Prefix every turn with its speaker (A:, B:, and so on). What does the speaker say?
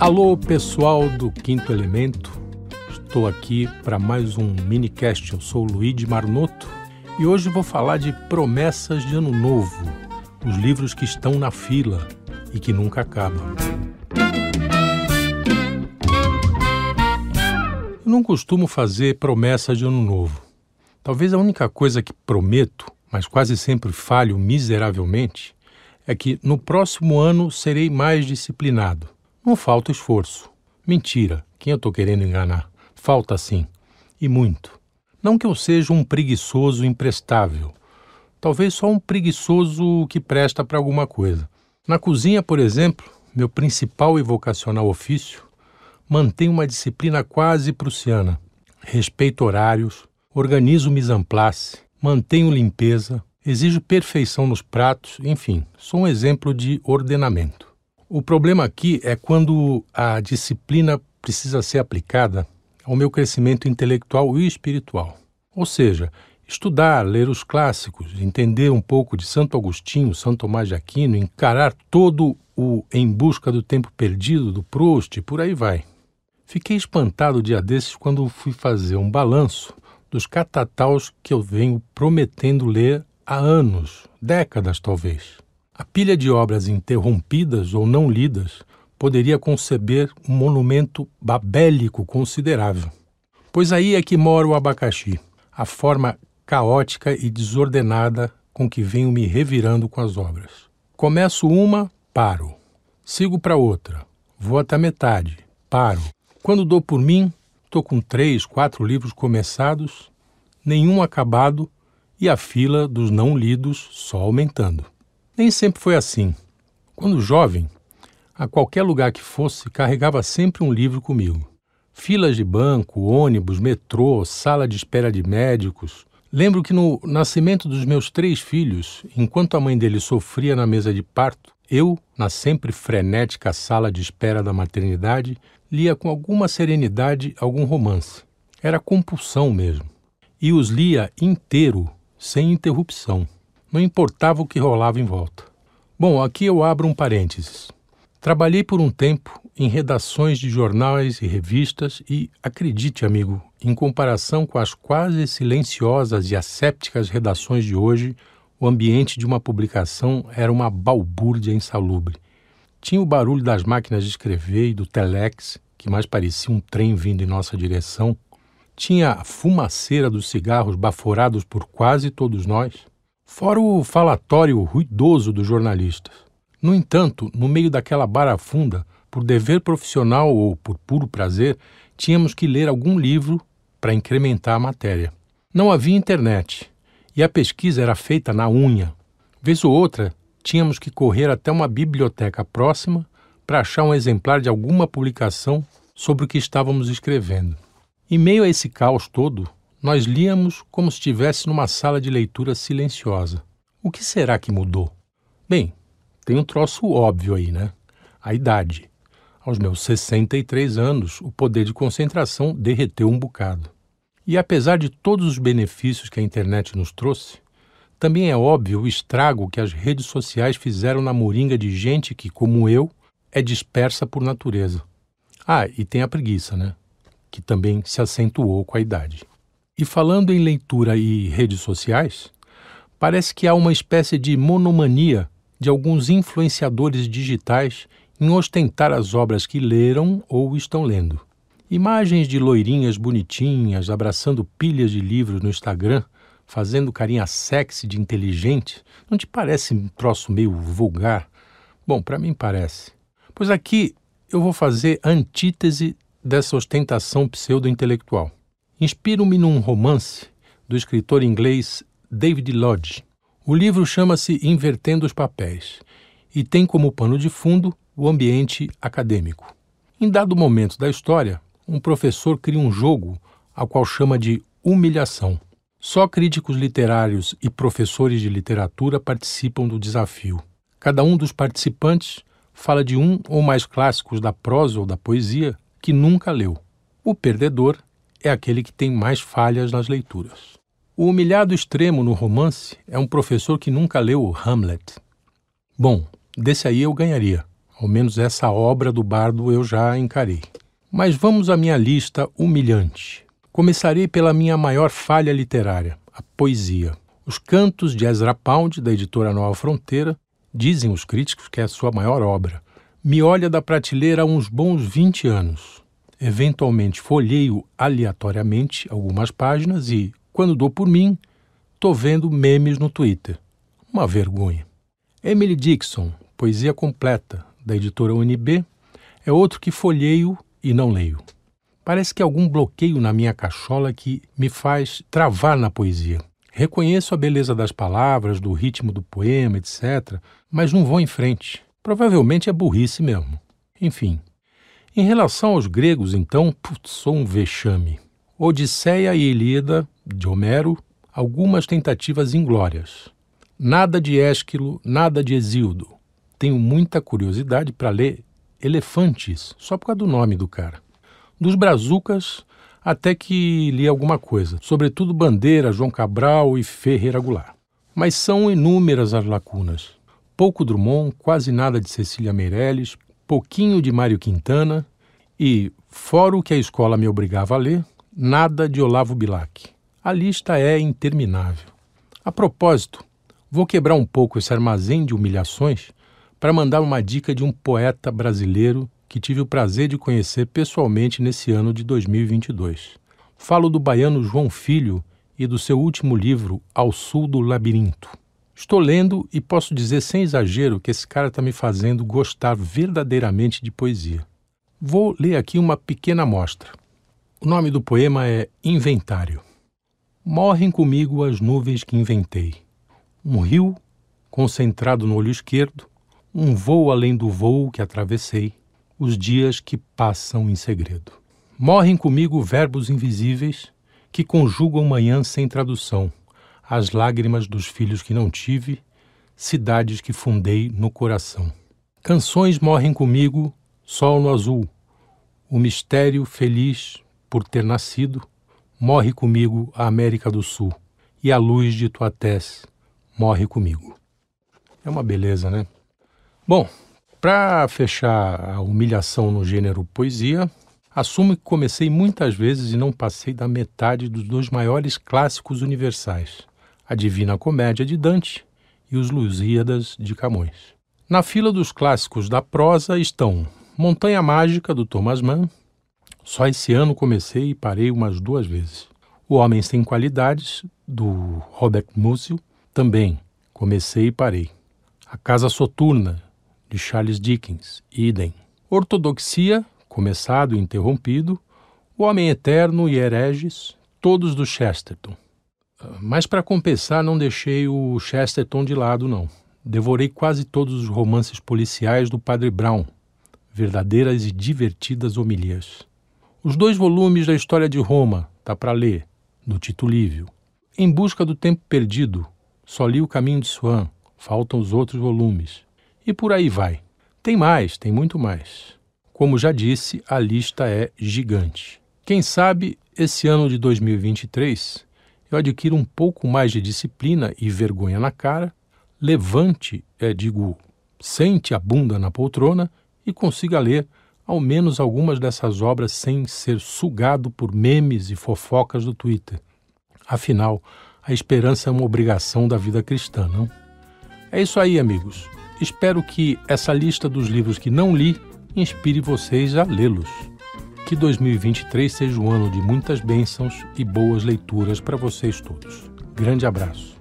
A: Alô, pessoal do Quinto Elemento. Estou aqui para mais um minicast. Eu sou o Luigi Marnoto e hoje vou falar de Promessas de Ano Novo, os livros que estão na fila e que nunca acabam. Eu não costumo fazer promessas de Ano Novo. Talvez a única coisa que prometo, mas quase sempre falho miseravelmente, é que no próximo ano serei mais disciplinado não falta esforço. Mentira, quem eu estou querendo enganar? Falta sim, e muito. Não que eu seja um preguiçoso imprestável. Talvez só um preguiçoso que presta para alguma coisa. Na cozinha, por exemplo, meu principal e vocacional ofício, mantenho uma disciplina quase prussiana. Respeito horários, organizo mise en place, mantenho limpeza, exijo perfeição nos pratos, enfim, sou um exemplo de ordenamento. O problema aqui é quando a disciplina precisa ser aplicada ao meu crescimento intelectual e espiritual. Ou seja, estudar, ler os clássicos, entender um pouco de Santo Agostinho, Santo Tomás de Aquino, encarar todo o Em Busca do Tempo Perdido do Proust por aí vai. Fiquei espantado dia desses quando fui fazer um balanço dos catataus que eu venho prometendo ler há anos, décadas talvez. A pilha de obras interrompidas ou não lidas poderia conceber um monumento babélico considerável. Pois aí é que mora o abacaxi, a forma caótica e desordenada com que venho me revirando com as obras. Começo uma, paro. Sigo para outra. Vou até metade, paro. Quando dou por mim, estou com três, quatro livros começados, nenhum acabado e a fila dos não lidos só aumentando. Nem sempre foi assim. Quando jovem, a qualquer lugar que fosse, carregava sempre um livro comigo. Filas de banco, ônibus, metrô, sala de espera de médicos. Lembro que no nascimento dos meus três filhos, enquanto a mãe deles sofria na mesa de parto, eu, na sempre frenética sala de espera da maternidade, lia com alguma serenidade algum romance. Era compulsão mesmo. E os lia inteiro, sem interrupção. Não importava o que rolava em volta. Bom, aqui eu abro um parênteses. Trabalhei por um tempo em redações de jornais e revistas e, acredite, amigo, em comparação com as quase silenciosas e assépticas redações de hoje, o ambiente de uma publicação era uma balbúrdia insalubre. Tinha o barulho das máquinas de escrever e do telex, que mais parecia um trem vindo em nossa direção. Tinha a fumaceira dos cigarros baforados por quase todos nós Fora o falatório ruidoso dos jornalistas. No entanto, no meio daquela barafunda, por dever profissional ou por puro prazer, tínhamos que ler algum livro para incrementar a matéria. Não havia internet e a pesquisa era feita na unha. Vez ou outra, tínhamos que correr até uma biblioteca próxima para achar um exemplar de alguma publicação sobre o que estávamos escrevendo. Em meio a esse caos todo, nós líamos como se estivesse numa sala de leitura silenciosa. O que será que mudou? Bem, tem um troço óbvio aí, né? A idade. Aos meus 63 anos, o poder de concentração derreteu um bocado. E apesar de todos os benefícios que a internet nos trouxe, também é óbvio o estrago que as redes sociais fizeram na moringa de gente que, como eu, é dispersa por natureza. Ah, e tem a preguiça, né? Que também se acentuou com a idade. E falando em leitura e redes sociais, parece que há uma espécie de monomania de alguns influenciadores digitais em ostentar as obras que leram ou estão lendo. Imagens de loirinhas bonitinhas abraçando pilhas de livros no Instagram, fazendo carinha sexy de inteligente, não te parece um troço meio vulgar? Bom, para mim parece. Pois aqui eu vou fazer a antítese dessa ostentação pseudo-intelectual. Inspiro-me num romance do escritor inglês David Lodge. O livro chama-se Invertendo os Papéis e tem como pano de fundo o ambiente acadêmico. Em dado momento da história, um professor cria um jogo ao qual chama de humilhação. Só críticos literários e professores de literatura participam do desafio. Cada um dos participantes fala de um ou mais clássicos da prosa ou da poesia que nunca leu. O perdedor é aquele que tem mais falhas nas leituras. O humilhado extremo no romance é um professor que nunca leu Hamlet. Bom, desse aí eu ganharia. Ao menos essa obra do bardo eu já encarei. Mas vamos à minha lista humilhante. Começarei pela minha maior falha literária, a poesia. Os Cantos de Ezra Pound, da editora Nova Fronteira, dizem os críticos que é a sua maior obra. Me olha da prateleira há uns bons 20 anos. Eventualmente folheio aleatoriamente algumas páginas e, quando dou por mim, tô vendo memes no Twitter. Uma vergonha. Emily Dixon, Poesia Completa, da editora UNB, é outro que folheio e não leio. Parece que algum bloqueio na minha cachola que me faz travar na poesia. Reconheço a beleza das palavras, do ritmo do poema, etc., mas não vou em frente. Provavelmente é burrice mesmo. Enfim. Em relação aos gregos, então, putz, sou um vexame. Odisseia e Ilíada, de Homero, algumas tentativas inglórias. Nada de Ésquilo, nada de Exildo. Tenho muita curiosidade para ler Elefantes, só por causa do nome do cara. Dos Brazucas, até que li alguma coisa, sobretudo Bandeira, João Cabral e Ferreira Goulart. Mas são inúmeras as lacunas. Pouco Drummond, quase nada de Cecília Meirelles, pouquinho de Mário Quintana e, fora o que a escola me obrigava a ler, nada de Olavo Bilac. A lista é interminável. A propósito, vou quebrar um pouco esse armazém de humilhações para mandar uma dica de um poeta brasileiro que tive o prazer de conhecer pessoalmente nesse ano de 2022. Falo do baiano João Filho e do seu último livro, Ao Sul do Labirinto. Estou lendo e posso dizer sem exagero que esse cara está me fazendo gostar verdadeiramente de poesia. Vou ler aqui uma pequena amostra. O nome do poema é Inventário. Morrem comigo as nuvens que inventei. Um rio concentrado no olho esquerdo, um voo além do voo que atravessei, os dias que passam em segredo. Morrem comigo verbos invisíveis que conjugam manhã sem tradução, as lágrimas dos filhos que não tive, cidades que fundei no coração. Canções morrem comigo, sol no azul, o mistério feliz por ter nascido, morre comigo a América do Sul, e a luz de tua tez morre comigo. É uma beleza, né? Bom, para fechar a humilhação no gênero poesia, assumo que comecei muitas vezes e não passei da metade dos dois maiores clássicos universais, a Divina Comédia de Dante e os Lusíadas de Camões. Na fila dos clássicos da prosa estão Montanha Mágica, do Thomas Mann. Só esse ano comecei e parei umas duas vezes. O Homem Sem Qualidades, do Robert Musil, também comecei e parei. A Casa Soturna, de Charles Dickens, idem. Ortodoxia, começado e interrompido, O Homem Eterno e Hereges, todos do Chesterton. Mas para compensar, não deixei o Chesterton de lado, não. Devorei quase todos os romances policiais do Padre Brown, verdadeiras e divertidas homilias. Os dois volumes da História de Roma, tá para ler, do Tito Livio. Em Busca do Tempo Perdido, só li O Caminho de Swan, faltam os outros volumes. E por aí vai. Tem mais, tem muito mais. Como já disse, a lista é gigante. Quem sabe esse ano de 2023 eu adquiro um pouco mais de disciplina e vergonha na cara, levante, é, digo, sente a bunda na poltrona e consiga ler ao menos algumas dessas obras sem ser sugado por memes e fofocas do Twitter. Afinal, a esperança é uma obrigação da vida cristã, não? É isso aí, amigos. Espero que essa lista dos livros que não li inspire vocês a lê-los. Que 2023 seja um ano de muitas bênçãos e boas leituras para vocês todos. Grande abraço.